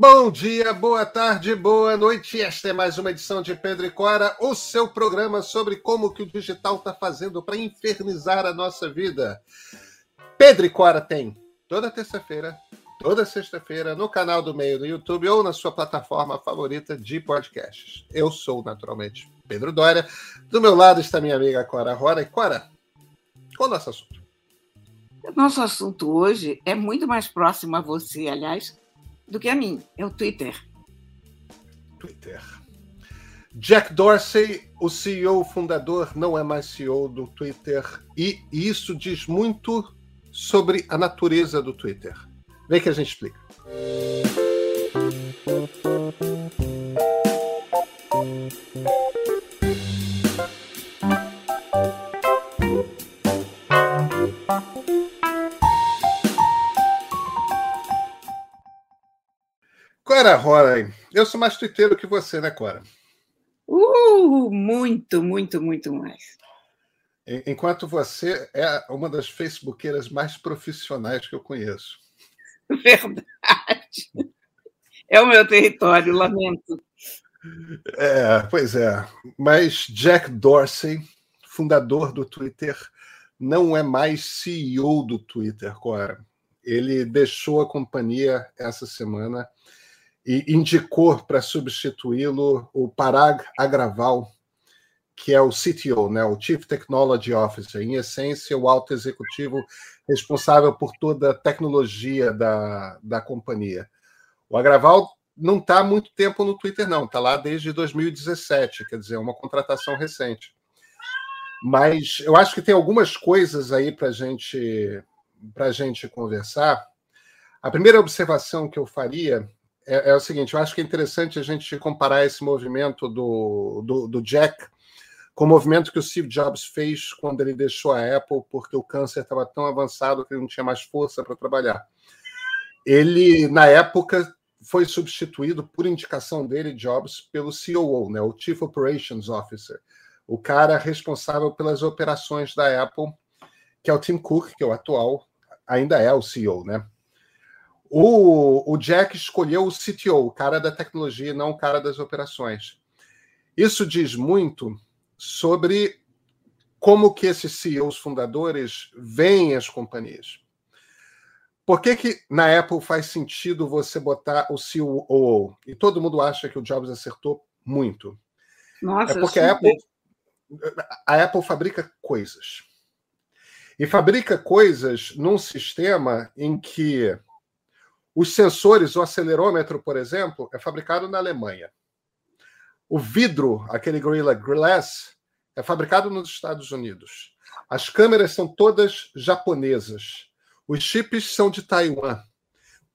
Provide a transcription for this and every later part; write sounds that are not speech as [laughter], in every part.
Bom dia, boa tarde, boa noite. Esta é mais uma edição de Pedro e Cora, o seu programa sobre como que o digital está fazendo para infernizar a nossa vida. Pedro e Cora tem toda terça-feira, toda sexta-feira, no canal do Meio do YouTube ou na sua plataforma favorita de podcasts. Eu sou, naturalmente, Pedro Dória. Do meu lado está minha amiga Cora Rora. E Cora, qual é o nosso assunto? Nosso assunto hoje é muito mais próximo a você, aliás, do que a mim. É o Twitter. Twitter. Jack Dorsey, o CEO fundador, não é mais CEO do Twitter e isso diz muito sobre a natureza do Twitter. Vem que a gente explica. Cora Roy, eu sou mais twitteiro que você, né, Cora? Uh, muito, muito, muito mais. Enquanto você é uma das facebookeiras mais profissionais que eu conheço. [laughs] Verdade. É o meu território, lamento. É, pois é. Mas Jack Dorsey, fundador do Twitter, não é mais CEO do Twitter, Cora. Ele deixou a companhia essa semana e indicou para substituí-lo o Parag Agraval, que é o CTO, né, o Chief Technology Officer, em essência, o alto executivo responsável por toda a tecnologia da, da companhia. O Agraval não está há muito tempo no Twitter, não, está lá desde 2017, quer dizer, é uma contratação recente. Mas eu acho que tem algumas coisas aí para gente, a gente conversar. A primeira observação que eu faria é, é, o seguinte: eu acho que é interessante a gente comparar esse movimento do, do, do Jack com o movimento que o Steve Jobs fez quando ele deixou a Apple, porque o câncer estava tão avançado que ele não tinha mais força para trabalhar. Ele, na época, foi substituído, por indicação dele, Jobs, pelo COO, né, o Chief Operations Officer, o cara responsável pelas operações da Apple, que é o Tim Cook, que é o atual, ainda é o CEO, né? O, o Jack escolheu o CTO, o cara da tecnologia, não o cara das operações. Isso diz muito sobre como que esses CEOs fundadores veem as companhias. Por que, que na Apple faz sentido você botar o COO? E todo mundo acha que o Jobs acertou muito. Nossa, é porque a Apple, a Apple fabrica coisas. E fabrica coisas num sistema em que os sensores, o acelerômetro, por exemplo, é fabricado na Alemanha. O vidro, aquele Gorilla Glass, é fabricado nos Estados Unidos. As câmeras são todas japonesas. Os chips são de Taiwan.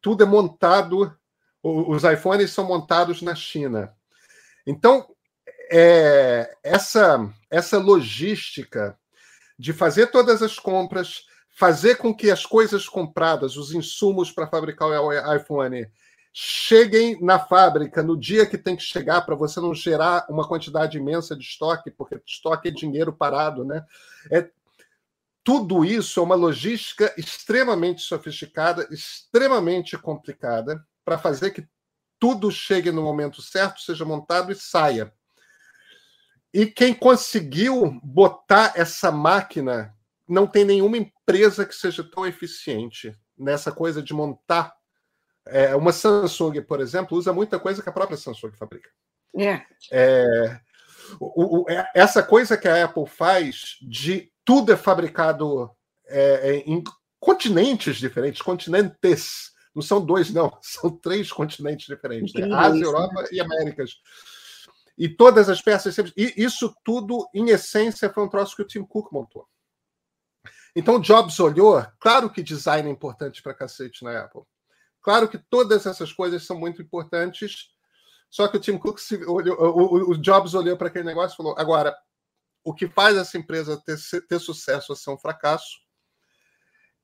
Tudo é montado, os iPhones são montados na China. Então, é, essa, essa logística de fazer todas as compras, fazer com que as coisas compradas, os insumos para fabricar o iPhone, cheguem na fábrica no dia que tem que chegar para você não gerar uma quantidade imensa de estoque, porque estoque é dinheiro parado, né? É, tudo isso é uma logística extremamente sofisticada, extremamente complicada, para fazer que tudo chegue no momento certo, seja montado e saia. E quem conseguiu botar essa máquina não tem nenhuma empresa que seja tão eficiente nessa coisa de montar. É, uma Samsung, por exemplo, usa muita coisa que a própria Samsung fabrica. É. é o, o, é, essa coisa que a Apple faz de tudo é fabricado é, é, em continentes diferentes, continentes. Não são dois, não, [laughs] são três continentes diferentes: né? Ásia, isso, Europa né? e Américas. E todas as peças. E isso tudo, em essência, foi um troço que o Tim Cook montou. Então, Jobs olhou, claro que design é importante para cacete na Apple. Claro que todas essas coisas são muito importantes, só que o Tim Cook olhou, o, o, Jobs olhou para aquele negócio e falou: agora, o que faz essa empresa ter, ter sucesso ou ser um fracasso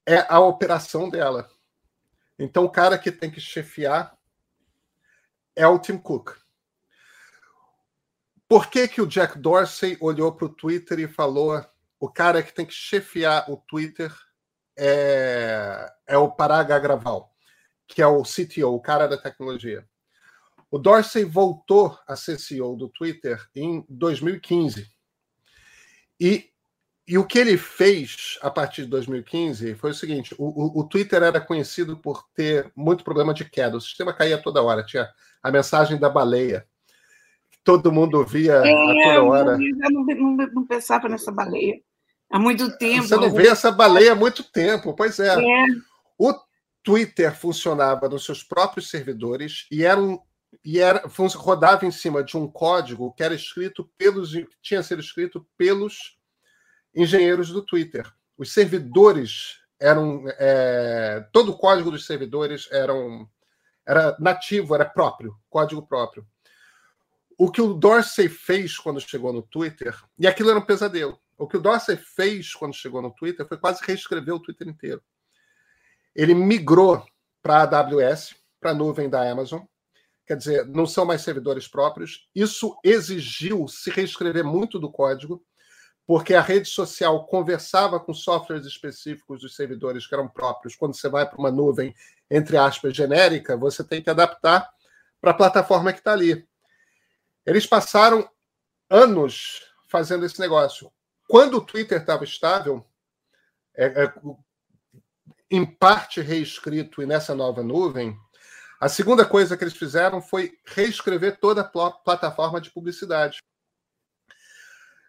é a operação dela. Então, o cara que tem que chefiar é o Tim Cook. Por que, que o Jack Dorsey olhou para o Twitter e falou: o cara que tem que chefiar o Twitter é, é o Parag Agraval, que é o CTO, o cara da tecnologia. O Dorsey voltou a ser CEO do Twitter em 2015. E, e o que ele fez a partir de 2015 foi o seguinte: o, o, o Twitter era conhecido por ter muito problema de queda, o sistema caía toda hora, tinha a mensagem da baleia. Todo mundo via é, a toda hora. Eu não, não, não pensava nessa baleia há muito tempo. Você não vê essa baleia há muito tempo, pois é. é. O Twitter funcionava nos seus próprios servidores e era um, e era, rodava em cima de um código que era escrito pelos tinha sido escrito pelos engenheiros do Twitter. Os servidores eram é, todo o código dos servidores eram era nativo, era próprio, código próprio. O que o Dorsey fez quando chegou no Twitter, e aquilo era um pesadelo. O que o Dorsey fez quando chegou no Twitter foi quase reescrever o Twitter inteiro. Ele migrou para a AWS, para a nuvem da Amazon. Quer dizer, não são mais servidores próprios. Isso exigiu se reescrever muito do código, porque a rede social conversava com softwares específicos dos servidores que eram próprios. Quando você vai para uma nuvem, entre aspas, genérica, você tem que adaptar para a plataforma que está ali. Eles passaram anos fazendo esse negócio. Quando o Twitter estava estável, é, é, em parte reescrito e nessa nova nuvem, a segunda coisa que eles fizeram foi reescrever toda a plataforma de publicidade.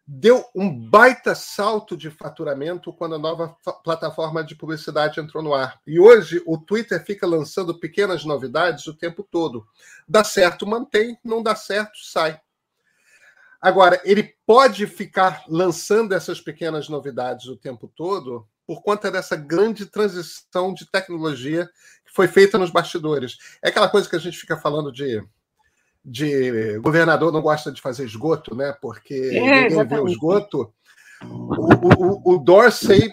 Deu um baita salto de faturamento quando a nova plataforma de publicidade entrou no ar. E hoje o Twitter fica lançando pequenas novidades o tempo todo. Dá certo, mantém, não dá certo, sai. Agora, ele pode ficar lançando essas pequenas novidades o tempo todo por conta dessa grande transição de tecnologia que foi feita nos bastidores. É aquela coisa que a gente fica falando de, de governador não gosta de fazer esgoto, né? Porque é, ninguém vê o esgoto. O, o, o Dorsey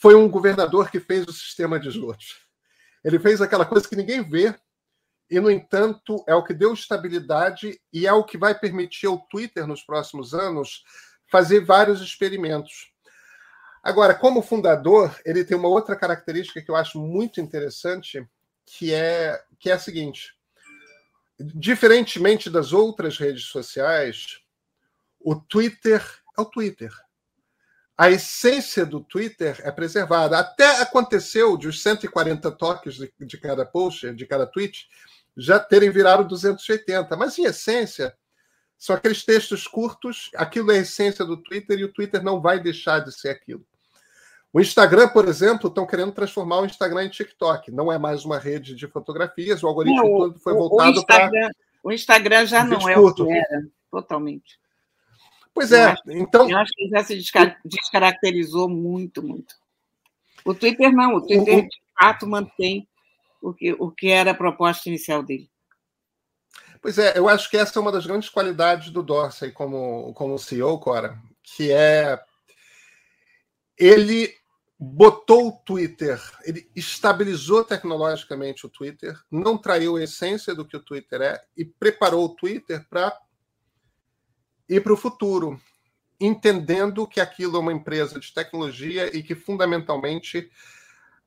foi um governador que fez o sistema de esgotos. Ele fez aquela coisa que ninguém vê, e, no entanto, é o que deu estabilidade e é o que vai permitir ao Twitter, nos próximos anos, fazer vários experimentos. Agora, como fundador, ele tem uma outra característica que eu acho muito interessante, que é, que é a seguinte: diferentemente das outras redes sociais, o Twitter é o Twitter. A essência do Twitter é preservada. Até aconteceu de os 140 toques de, de cada post, de cada tweet, já terem virado 280. Mas, em essência, são aqueles textos curtos, aquilo é a essência do Twitter e o Twitter não vai deixar de ser aquilo. O Instagram, por exemplo, estão querendo transformar o Instagram em TikTok. Não é mais uma rede de fotografias, o algoritmo não, todo foi voltado para. O Instagram já não é o que era, totalmente. Pois é, eu acho, então. Eu acho que já se descaracterizou muito, muito. O Twitter não, o Twitter o, de fato mantém o que, o que era a proposta inicial dele. Pois é, eu acho que essa é uma das grandes qualidades do Dorsey como, como CEO, Cora, que é ele botou o Twitter, ele estabilizou tecnologicamente o Twitter, não traiu a essência do que o Twitter é e preparou o Twitter para ir para o futuro, entendendo que aquilo é uma empresa de tecnologia e que fundamentalmente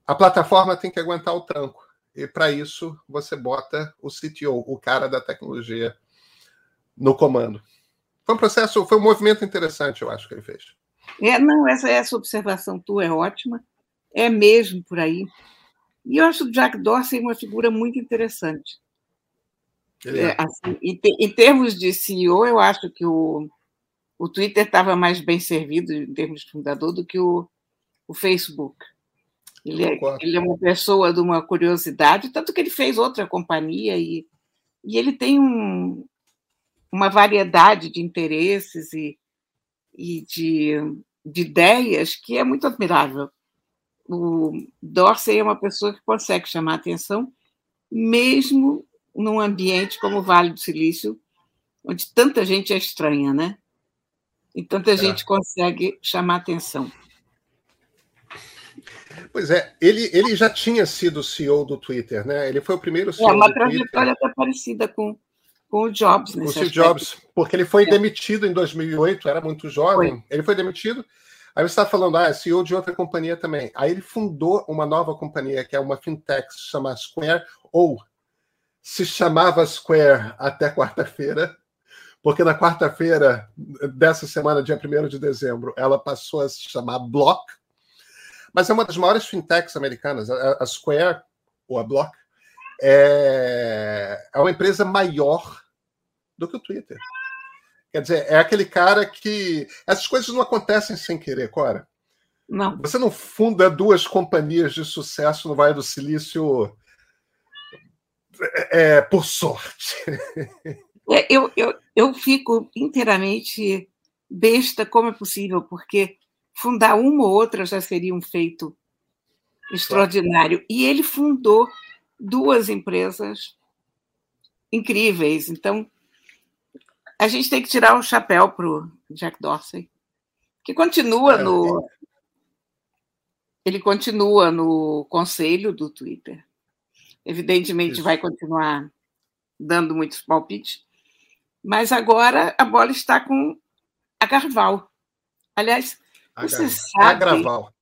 a plataforma tem que aguentar o tranco. E para isso você bota o CTO, o cara da tecnologia, no comando. Foi um processo, foi um movimento interessante, eu acho que ele fez. É, não, essa, essa observação tua é ótima, é mesmo por aí. E eu acho o Jack Dorsey uma figura muito interessante. É. É, assim, em, te, em, termos de CEO, eu acho que o, o Twitter estava mais bem servido, em termos de fundador, do que o, o Facebook. Ele é, ele é uma pessoa de uma curiosidade, tanto que ele fez outra companhia e, e ele tem um, uma variedade de interesses e, e de, de ideias que é muito admirável. O Dorsey é uma pessoa que consegue chamar atenção, mesmo num ambiente como o Vale do Silício, onde tanta gente é estranha, né? E tanta é. gente consegue chamar atenção. Pois é, ele, ele já tinha sido CEO do Twitter, né? Ele foi o primeiro CEO. É uma trajetória até parecida com com o Jobs. Com o Steve Jobs, porque ele foi demitido em 2008, era muito jovem. Foi. Ele foi demitido. Aí você está falando, ah, é CEO de outra companhia também. Aí ele fundou uma nova companhia, que é uma fintech, se chama Square, ou se chamava Square até quarta-feira, porque na quarta-feira dessa semana, dia 1 de dezembro, ela passou a se chamar Block, mas é uma das maiores fintechs americanas. A, Square, ou a Block, é, é uma empresa maior do que o Twitter. Quer dizer, é aquele cara que. Essas coisas não acontecem sem querer, Cora. Não. Você não funda duas companhias de sucesso no Vale do Silício é, é por sorte. [laughs] É, eu, eu, eu fico inteiramente besta como é possível, porque fundar uma ou outra já seria um feito extraordinário. E ele fundou duas empresas incríveis. Então, a gente tem que tirar o chapéu para o Jack Dorsey, que continua é, no. Ele continua no conselho do Twitter. Evidentemente, Isso. vai continuar dando muitos palpites, mas agora a bola está com a Garval. Aliás, você sabe. Agraval.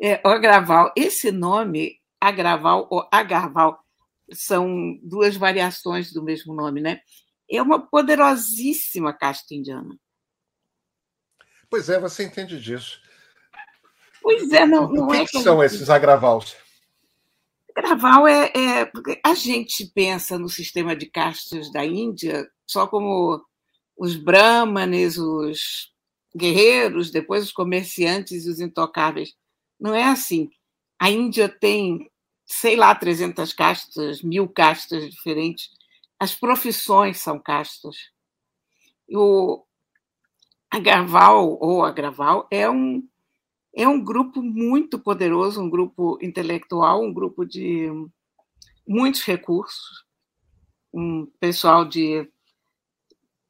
É, Agraval. Esse nome, Agraval ou Agarval, são duas variações do mesmo nome, né? É uma poderosíssima casta indiana. Pois é, você entende disso. Pois é, não, não o que é. que são esses agravals? Agraval é, é. A gente pensa no sistema de castas da Índia só como os brahmanes, os guerreiros, depois os comerciantes e os intocáveis. Não é assim. A Índia tem, sei lá, 300 castas, mil castas diferentes. As profissões são castas. O Agarval, ou Agraval, é um, é um grupo muito poderoso, um grupo intelectual, um grupo de muitos recursos, um pessoal de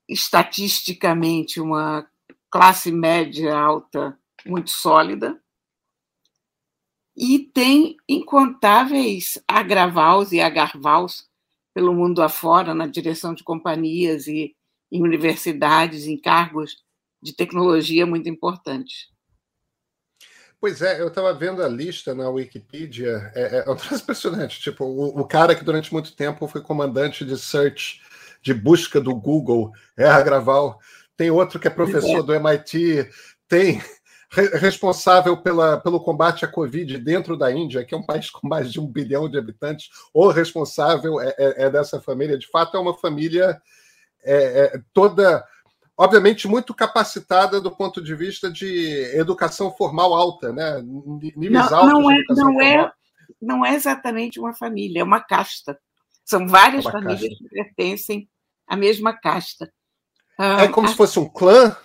estatisticamente uma classe média alta muito sólida, e tem incontáveis agravals e agarvals pelo mundo afora, na direção de companhias e em universidades, em cargos de tecnologia muito importantes. Pois é, eu estava vendo a lista na Wikipedia, é, é, é um [laughs] impressionante. Tipo, o, o, cara que durante muito tempo foi comandante de search, de busca do Google, é Agraval tem outro que é professor do MIT, tem [laughs] responsável pela, pelo combate à Covid dentro da Índia, que é um país com mais de um bilhão de habitantes, ou responsável é, é, é dessa família. De fato, é uma família é, é, toda, obviamente, muito capacitada do ponto de vista de educação formal alta, né? níveis não, altos não é, não é, não é exatamente uma família, é uma casta. São várias uma famílias casta. que pertencem à mesma casta. É como a... se fosse um clã?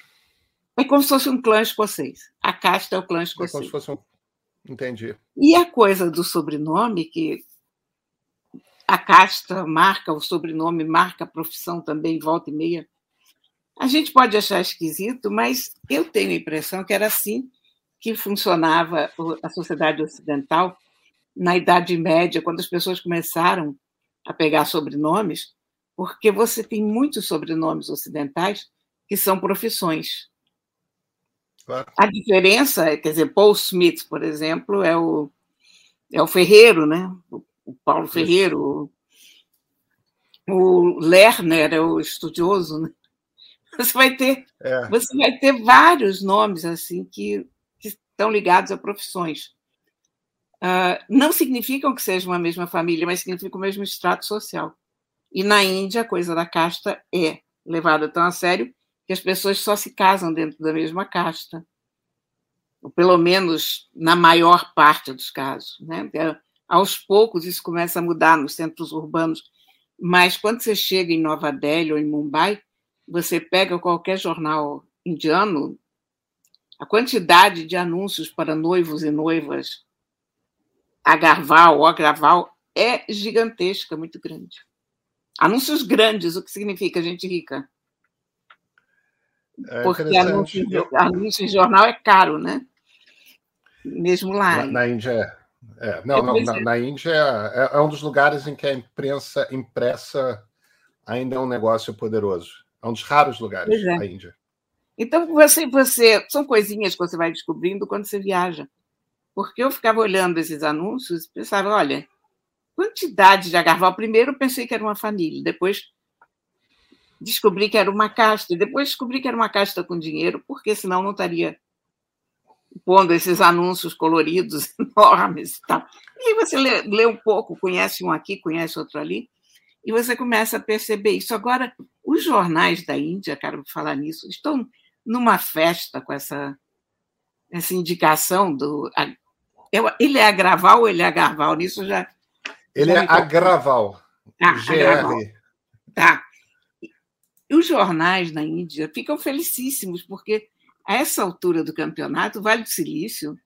É como se fosse um clã escocês. A casta é o clã escocês. É como se fosse um... Entendi. E a coisa do sobrenome, que a casta marca o sobrenome, marca a profissão também, volta e meia. A gente pode achar esquisito, mas eu tenho a impressão que era assim que funcionava a sociedade ocidental na Idade Média, quando as pessoas começaram a pegar sobrenomes porque você tem muitos sobrenomes ocidentais que são profissões. Claro. A diferença, é, quer dizer, Paul Smith, por exemplo, é o, é o ferreiro, né? O Paulo Ferreiro. O, o Lerner é o estudioso, né? Você vai ter, é. você vai ter vários nomes assim que, que estão ligados a profissões. Uh, não significam que sejam uma mesma família, mas significam o mesmo extrato social. E na Índia, a coisa da casta é levada tão a sério que as pessoas só se casam dentro da mesma casta. Ou pelo menos na maior parte dos casos. Né? Aos poucos isso começa a mudar nos centros urbanos, mas quando você chega em Nova Delhi ou em Mumbai, você pega qualquer jornal indiano, a quantidade de anúncios para noivos e noivas agarval ou agraval é gigantesca, muito grande. Anúncios grandes, o que significa gente rica? É Porque anúncio, anúncio em jornal é caro, né? Mesmo lá. Na, na Índia é. É, não, não, na, na, Índia é, é, um dos lugares em que a imprensa impressa ainda é um negócio poderoso. É um dos raros lugares, é. a Índia. Então, você, você, são coisinhas que você vai descobrindo quando você viaja. Porque eu ficava olhando esses anúncios e pensava, olha, quantidade de agarval. Primeiro pensei que era uma família, depois descobri que era uma casta, depois descobri que era uma casta com dinheiro, porque senão não estaria pondo esses anúncios coloridos [laughs] enormes e tal. E você lê, lê um pouco, conhece um aqui, conhece outro ali, e você começa a perceber isso. Agora, os jornais da Índia, quero falar nisso, estão numa festa com essa, essa indicação do. Ele é agraval ou ele é agarval? Nisso já. Ele já é agraval. Ah, GR. Agraval. Tá. E os jornais na Índia ficam felicíssimos, porque a essa altura do campeonato, o Vale do Silício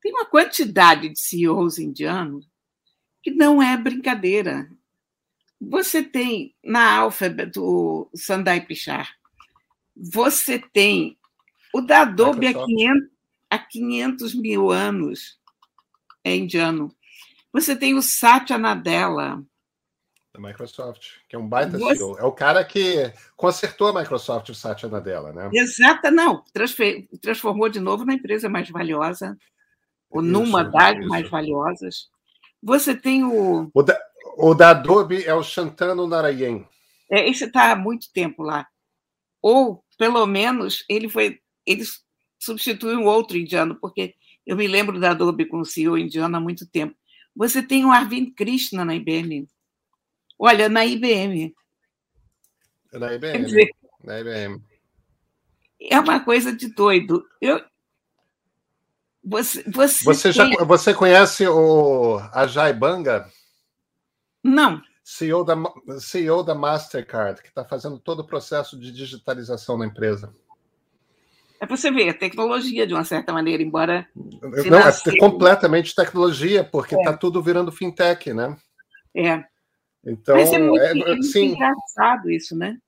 tem uma quantidade de CEOs indianos que não é brincadeira. Você tem na Alphabet o Sundar Pichai, você tem o da Adobe há 500, há 500 mil anos, é indiano. Você tem o Satya Nadella, da Microsoft, que é um baita Você... CEO. É o cara que consertou a Microsoft, o Satya Nadella, né? Exata, não. Transformou de novo na empresa mais valiosa, ou isso, numa das mais valiosas. Você tem o. O da, o da Adobe é o Shantanu Narayan. É, esse está há muito tempo lá. Ou, pelo menos, ele foi. Ele substituiu um outro indiano, porque eu me lembro da Adobe com o CEO indiano há muito tempo. Você tem o Arvind Krishna na IBM. Olha, na IBM. É na IBM. Dizer, na IBM. É uma coisa de doido. Eu, você, você, você, já, você conhece o Ajay Banga? Não. CEO da, CEO da Mastercard, que está fazendo todo o processo de digitalização na empresa. É para você ver, tecnologia, de uma certa maneira, embora. Não, é completamente tecnologia, porque está é. tudo virando fintech, né? É. Então, Mas é muito, é, é muito engraçado isso, né?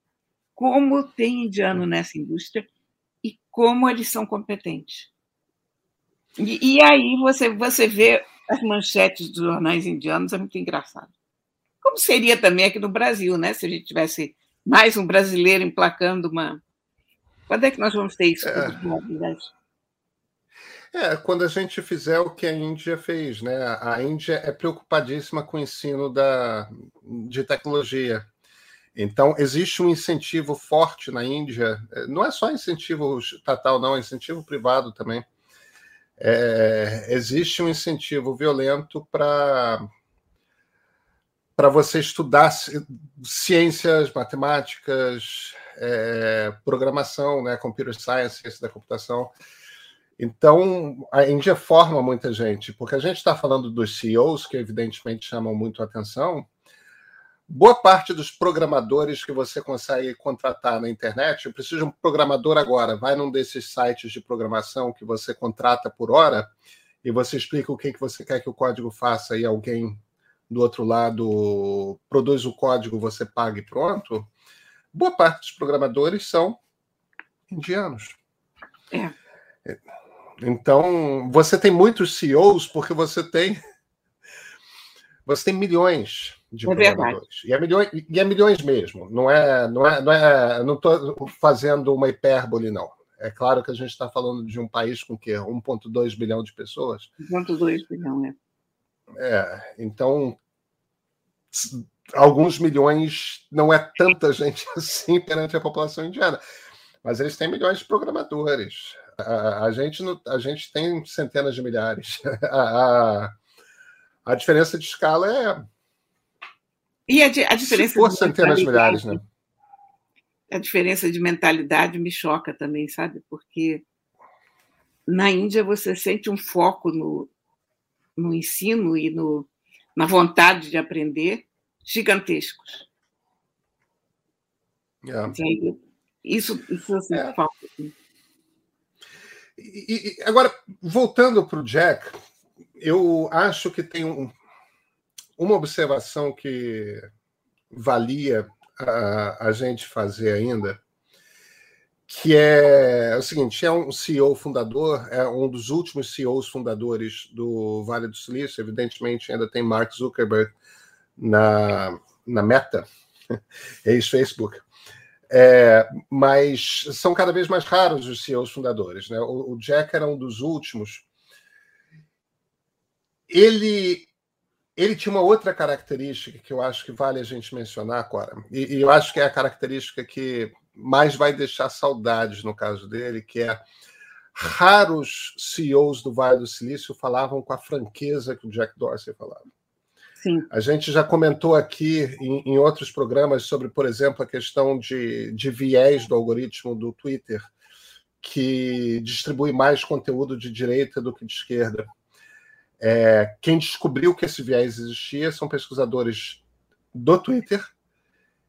Como tem indiano nessa indústria e como eles são competentes. E, e aí você, você vê as manchetes dos jornais indianos, é muito engraçado. Como seria também aqui no Brasil, né? Se a gente tivesse mais um brasileiro emplacando uma. Quando é que nós vamos ter isso? É. É, quando a gente fizer o que a Índia fez, né? A Índia é preocupadíssima com o ensino da, de tecnologia. Então, existe um incentivo forte na Índia, é, não é só incentivo estatal, não, é incentivo privado também. É, existe um incentivo violento para para você estudar ciências, matemáticas, é, programação, né, computer science, ciência da computação. Então, a Índia forma muita gente, porque a gente está falando dos CEOs, que evidentemente chamam muito a atenção. Boa parte dos programadores que você consegue contratar na internet, eu preciso de um programador agora, vai num desses sites de programação que você contrata por hora e você explica o que, que você quer que o código faça e alguém do outro lado produz o código, você paga e pronto. Boa parte dos programadores são indianos. É. Então, você tem muitos CEOs porque você tem você tem milhões de é programadores. E é milhões, e é milhões mesmo. Não é, não é, não é, não estou fazendo uma hipérbole não. É claro que a gente está falando de um país com que 1,2 bilhão de pessoas. 1,2 bilhão, é. É, então alguns milhões não é tanta [laughs] gente assim perante a população indiana, mas eles têm milhões de programadores. A, a, gente, a gente tem centenas de milhares. [laughs] A, a, a diferença de escala é. E a, a diferença. Se for de centenas de milhares, né? A diferença de mentalidade me choca também, sabe? Porque na Índia você sente um foco no, no ensino e no, na vontade de aprender gigantescos. Yeah. Isso, isso assim, é. falta. Assim. E, e, agora, voltando para o Jack, eu acho que tem um, uma observação que valia a, a gente fazer ainda, que é, é o seguinte: é um CEO fundador, é um dos últimos CEOs fundadores do Vale do Silício, evidentemente ainda tem Mark Zuckerberg na, na Meta, [laughs] ex-Facebook. É, mas são cada vez mais raros os CEOs fundadores. Né? O, o Jack era um dos últimos. Ele ele tinha uma outra característica que eu acho que vale a gente mencionar, Cora, e, e, eu acho que é a característica que mais vai deixar saudades no caso dele, que é raros CEOs do Vale do Silício falavam com a franqueza que o Jack Dorsey falava. Sim. A gente já comentou aqui em, em, outros programas sobre, por exemplo, a questão de, de viés do algoritmo do Twitter, que distribui mais conteúdo de direita do que de esquerda. É, quem descobriu que esse viés existia são pesquisadores do Twitter,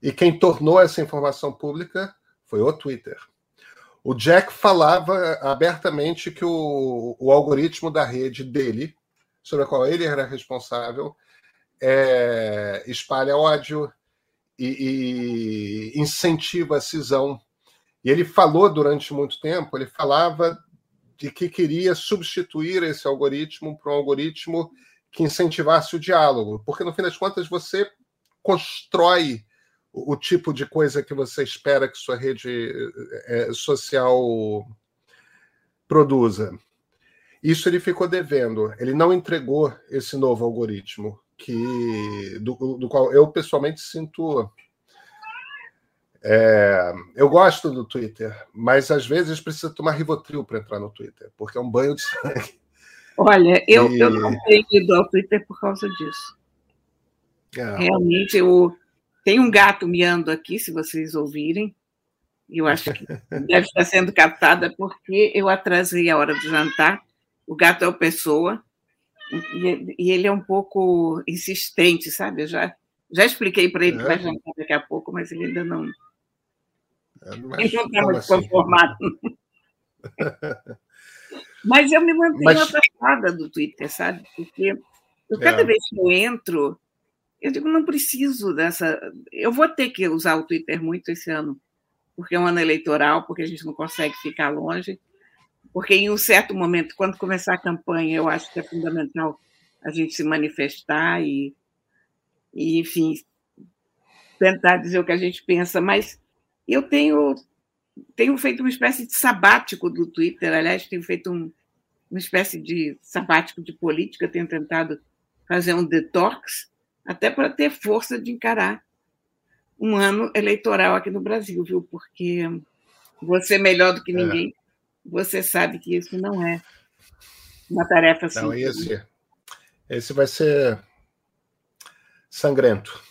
e quem tornou essa informação pública foi o Twitter. O Jack falava abertamente que o, o algoritmo da rede dele, sobre a qual ele era responsável, é, espalha ódio e, e incentiva a cisão. E ele falou durante muito tempo, ele falava de que queria substituir esse algoritmo por um algoritmo que incentivasse o diálogo, porque no fim das contas você constrói o, o tipo de coisa que você espera que sua rede é, social produza. Isso ele ficou devendo. Ele não entregou esse novo algoritmo que do, do qual eu pessoalmente sinto é, eu gosto do Twitter, mas às vezes precisa tomar Rivotril para entrar no Twitter, porque é um banho de sangue. Olha, eu, e... eu não tenho ido ao Twitter por causa disso. É. Realmente, eu... tem um gato miando aqui, se vocês ouvirem. Eu acho que deve estar sendo captada porque eu atrasei a hora do jantar. O gato é o Pessoa, e, ele é um pouco insistente, sabe? Eu já, já expliquei para ele é. que vai jantar daqui a pouco, mas ele ainda não é, mas, não está muito assim? conformado. [laughs] Mas eu me mantenho mas... afastada do Twitter, sabe? Porque eu, cada é. vez que eu entro, eu digo, não preciso dessa. Eu vou ter que usar o Twitter muito esse ano, porque é um ano eleitoral, porque a gente não consegue ficar longe. Porque em um certo momento, quando começar a campanha, eu acho que é fundamental a gente se manifestar e, e enfim, tentar dizer o que a gente pensa, mas eu tenho, tenho feito uma espécie de sabático do Twitter, aliás, tenho feito um, uma espécie de sabático de política, tenho tentado fazer um detox, até para ter força de encarar um ano eleitoral aqui no Brasil, viu? Porque você melhor do que é. ninguém, é. você sabe que isso não é uma tarefa simples. Não, esse, esse vai ser sangrento.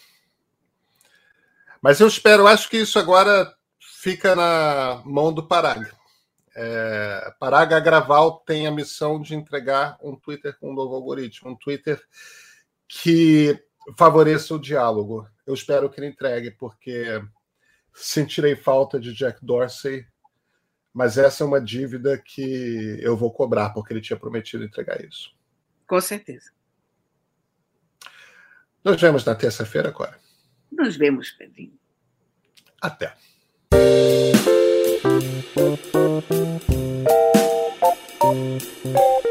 Mas eu espero, acho que isso agora fica na mão do Paraga. É, Paraga Graval tem a missão de entregar um Twitter com um novo algoritmo, um Twitter que favoreça o diálogo. Eu espero que ele entregue, porque sentirei falta de Jack Dorsey, mas essa é uma dívida que eu vou cobrar, porque ele tinha prometido entregar isso. Com certeza. Nos vemos na terça-feira, agora. Nos vemos, Pedrinho. Até. Thank you.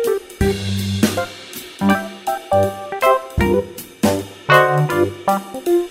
Bye.